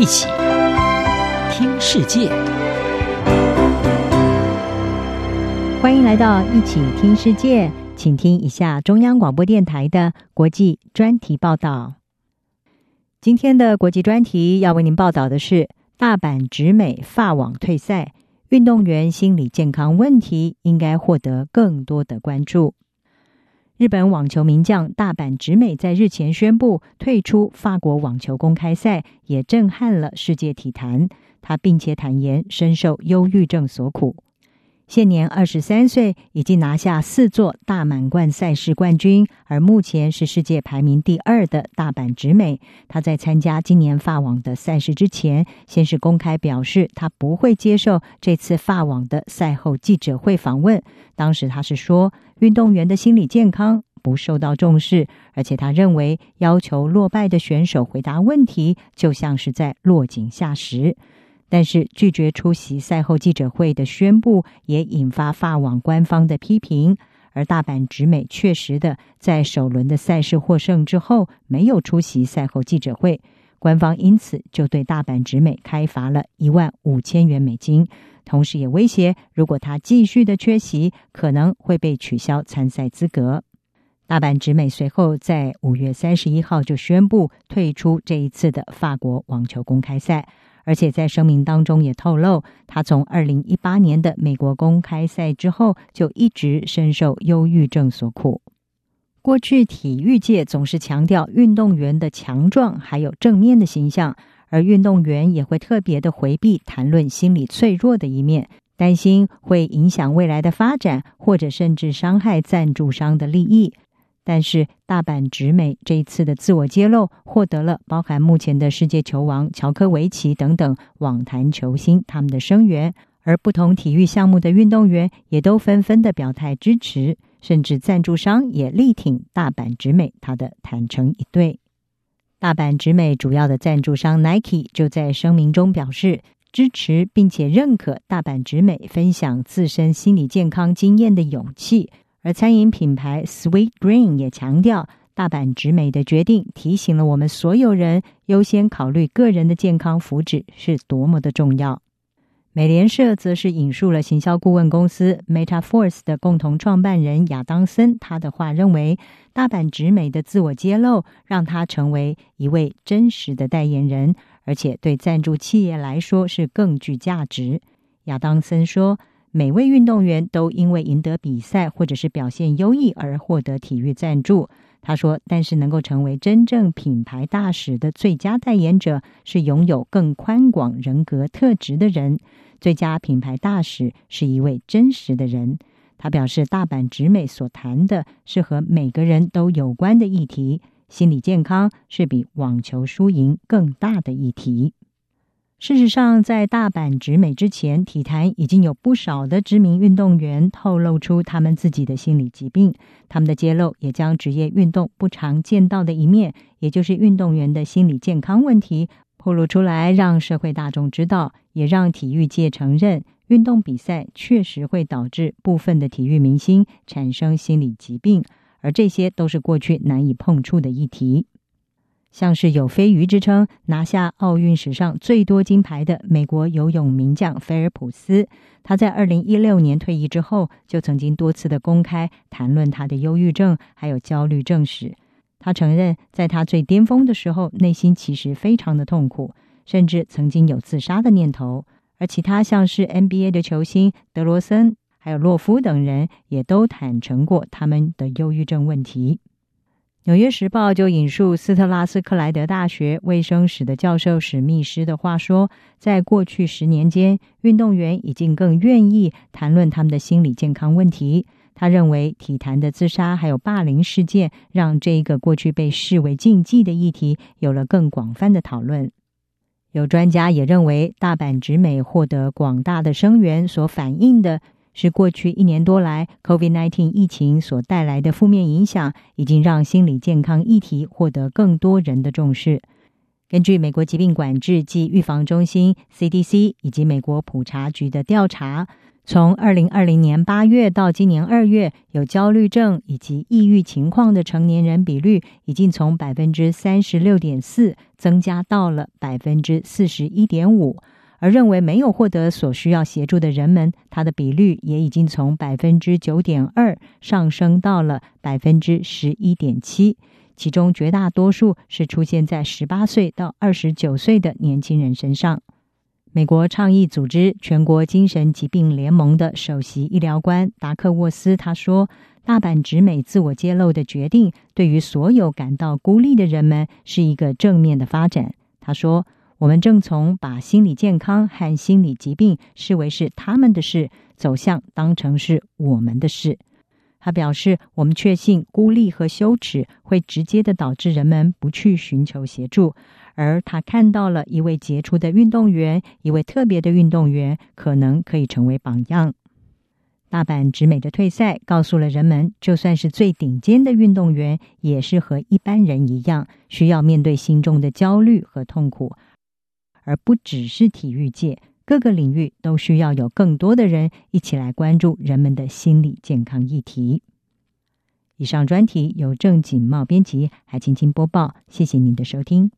一起听世界，欢迎来到一起听世界，请听一下中央广播电台的国际专题报道。今天的国际专题要为您报道的是大阪直美发网退赛，运动员心理健康问题应该获得更多的关注。日本网球名将大阪直美在日前宣布退出法国网球公开赛，也震撼了世界体坛。他并且坦言深受忧郁症所苦。现年二十三岁，已经拿下四座大满贯赛事冠军，而目前是世界排名第二的大阪直美。他在参加今年法网的赛事之前，先是公开表示他不会接受这次法网的赛后记者会访问。当时他是说，运动员的心理健康不受到重视，而且他认为要求落败的选手回答问题，就像是在落井下石。但是拒绝出席赛后记者会的宣布，也引发法网官方的批评。而大阪直美确实的在首轮的赛事获胜之后，没有出席赛后记者会，官方因此就对大阪直美开罚了一万五千元美金。同时也威胁，如果他继续的缺席，可能会被取消参赛资格。大阪直美随后在五月三十一号就宣布退出这一次的法国网球公开赛，而且在声明当中也透露，他从二零一八年的美国公开赛之后就一直深受忧郁症所苦。过去体育界总是强调运动员的强壮还有正面的形象。而运动员也会特别的回避谈论心理脆弱的一面，担心会影响未来的发展，或者甚至伤害赞助商的利益。但是大阪直美这一次的自我揭露，获得了包含目前的世界球王乔科维奇等等网坛球星他们的声援，而不同体育项目的运动员也都纷纷的表态支持，甚至赞助商也力挺大阪直美他的坦诚以对。大阪直美主要的赞助商 Nike 就在声明中表示支持，并且认可大阪直美分享自身心理健康经验的勇气。而餐饮品牌 Sweetgreen 也强调，大阪直美的决定提醒了我们所有人，优先考虑个人的健康福祉是多么的重要。美联社则是引述了行销顾问公司 MetaForce 的共同创办人亚当森他的话，认为大阪直美的自我揭露让他成为一位真实的代言人，而且对赞助企业来说是更具价值。亚当森说，每位运动员都因为赢得比赛或者是表现优异而获得体育赞助。他说，但是能够成为真正品牌大使的最佳代言者，是拥有更宽广人格特质的人。最佳品牌大使是一位真实的人。他表示，大阪直美所谈的是和每个人都有关的议题，心理健康是比网球输赢更大的议题。事实上，在大阪直美之前，体坛已经有不少的知名运动员透露出他们自己的心理疾病。他们的揭露也将职业运动不常见到的一面，也就是运动员的心理健康问题。暴露出来，让社会大众知道，也让体育界承认，运动比赛确实会导致部分的体育明星产生心理疾病，而这些都是过去难以碰触的议题。像是有“飞鱼”之称，拿下奥运史上最多金牌的美国游泳名将菲尔普斯，他在二零一六年退役之后，就曾经多次的公开谈论他的忧郁症还有焦虑症史。他承认，在他最巅峰的时候，内心其实非常的痛苦，甚至曾经有自杀的念头。而其他像是 NBA 的球星德罗森，还有洛夫等人，也都坦诚过他们的忧郁症问题。纽约时报就引述斯特拉斯克莱德大学卫生史的教授史密斯的话说，在过去十年间，运动员已经更愿意谈论他们的心理健康问题。他认为，体坛的自杀还有霸凌事件，让这一个过去被视为禁忌的议题有了更广泛的讨论。有专家也认为，大阪直美获得广大的声援，所反映的是过去一年多来 COVID-19 疫情所带来的负面影响，已经让心理健康议题获得更多人的重视。根据美国疾病管制及预防中心 （CDC） 以及美国普查局的调查。从二零二零年八月到今年二月，有焦虑症以及抑郁情况的成年人比率，已经从百分之三十六点四增加到了百分之四十一点五。而认为没有获得所需要协助的人们，他的比率也已经从百分之九点二上升到了百分之十一点七。其中绝大多数是出现在十八岁到二十九岁的年轻人身上。美国倡议组织全国精神疾病联盟的首席医疗官达克沃斯他说：“大阪直美自我揭露的决定，对于所有感到孤立的人们是一个正面的发展。”他说：“我们正从把心理健康和心理疾病视为是他们的事，走向当成是我们的事。”他表示：“我们确信孤立和羞耻会直接的导致人们不去寻求协助。”而他看到了一位杰出的运动员，一位特别的运动员，可能可以成为榜样。大阪直美的退赛告诉了人们，就算是最顶尖的运动员，也是和一般人一样，需要面对心中的焦虑和痛苦，而不只是体育界，各个领域都需要有更多的人一起来关注人们的心理健康议题。以上专题由郑锦茂编辑，还轻轻播报，谢谢您的收听。